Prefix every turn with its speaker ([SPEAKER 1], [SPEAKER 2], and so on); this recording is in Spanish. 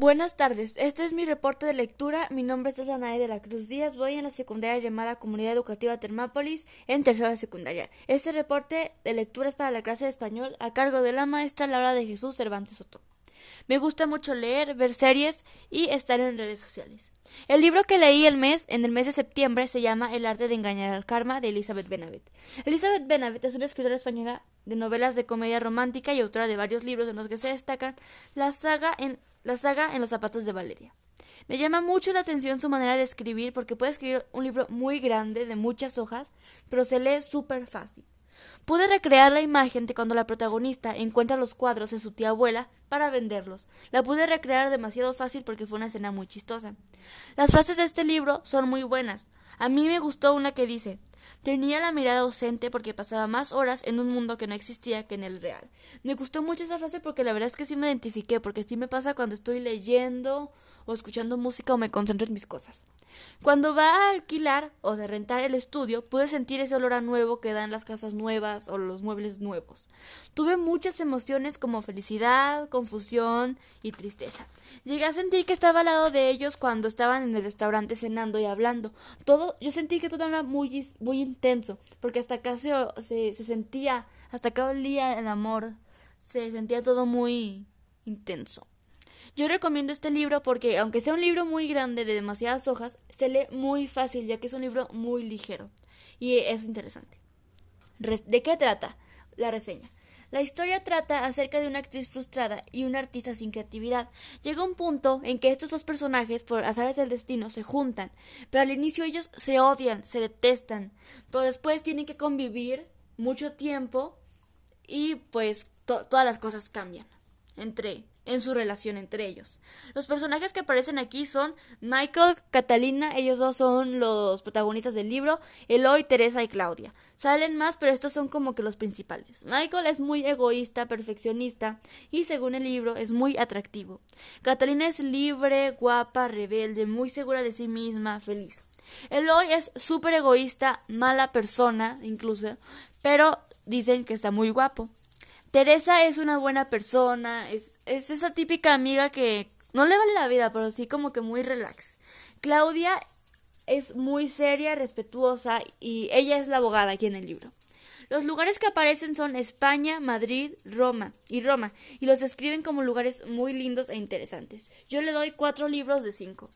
[SPEAKER 1] Buenas tardes, este es mi reporte de lectura. Mi nombre es Danae de la Cruz Díaz. Voy en la secundaria llamada Comunidad Educativa Termápolis en tercera secundaria. Este reporte de lectura es para la clase de español a cargo de la maestra Laura de Jesús Cervantes Soto. Me gusta mucho leer, ver series y estar en redes sociales. El libro que leí el mes, en el mes de septiembre, se llama El arte de engañar al karma de Elizabeth Benavent. Elizabeth Benavent es una escritora española de novelas de comedia romántica y autora de varios libros en los que se destacan la saga en, la saga en los zapatos de Valeria. Me llama mucho la atención su manera de escribir porque puede escribir un libro muy grande de muchas hojas, pero se lee súper fácil. Pude recrear la imagen de cuando la protagonista encuentra los cuadros de su tía abuela para venderlos. La pude recrear demasiado fácil porque fue una escena muy chistosa. Las frases de este libro son muy buenas. A mí me gustó una que dice Tenía la mirada ausente porque pasaba más horas en un mundo que no existía que en el real. Me gustó mucho esa frase porque la verdad es que sí me identifiqué, porque sí me pasa cuando estoy leyendo o escuchando música o me concentro en mis cosas. Cuando va a alquilar o de rentar el estudio, pude sentir ese olor a nuevo que dan las casas nuevas o los muebles nuevos. Tuve muchas emociones como felicidad, confusión y tristeza. Llegué a sentir que estaba al lado de ellos cuando estaban en el restaurante cenando y hablando. Todo, yo sentí que todo era muy, muy intenso, porque hasta acá se, se, se sentía, hasta acá olía el amor, se sentía todo muy intenso. Yo recomiendo este libro porque, aunque sea un libro muy grande de demasiadas hojas, se lee muy fácil ya que es un libro muy ligero y es interesante. ¿De qué trata la reseña? La historia trata acerca de una actriz frustrada y un artista sin creatividad. Llega un punto en que estos dos personajes, por azares del destino, se juntan, pero al inicio ellos se odian, se detestan, pero después tienen que convivir mucho tiempo y pues todas las cosas cambian entre en su relación entre ellos. Los personajes que aparecen aquí son Michael, Catalina, ellos dos son los protagonistas del libro, Eloy, Teresa y Claudia. Salen más, pero estos son como que los principales. Michael es muy egoísta, perfeccionista y según el libro es muy atractivo. Catalina es libre, guapa, rebelde, muy segura de sí misma, feliz. Eloy es súper egoísta, mala persona incluso, pero dicen que está muy guapo. Teresa es una buena persona, es, es esa típica amiga que no le vale la vida, pero sí como que muy relax. Claudia es muy seria, respetuosa y ella es la abogada aquí en el libro. Los lugares que aparecen son España, Madrid, Roma y Roma, y los describen como lugares muy lindos e interesantes. Yo le doy cuatro libros de cinco.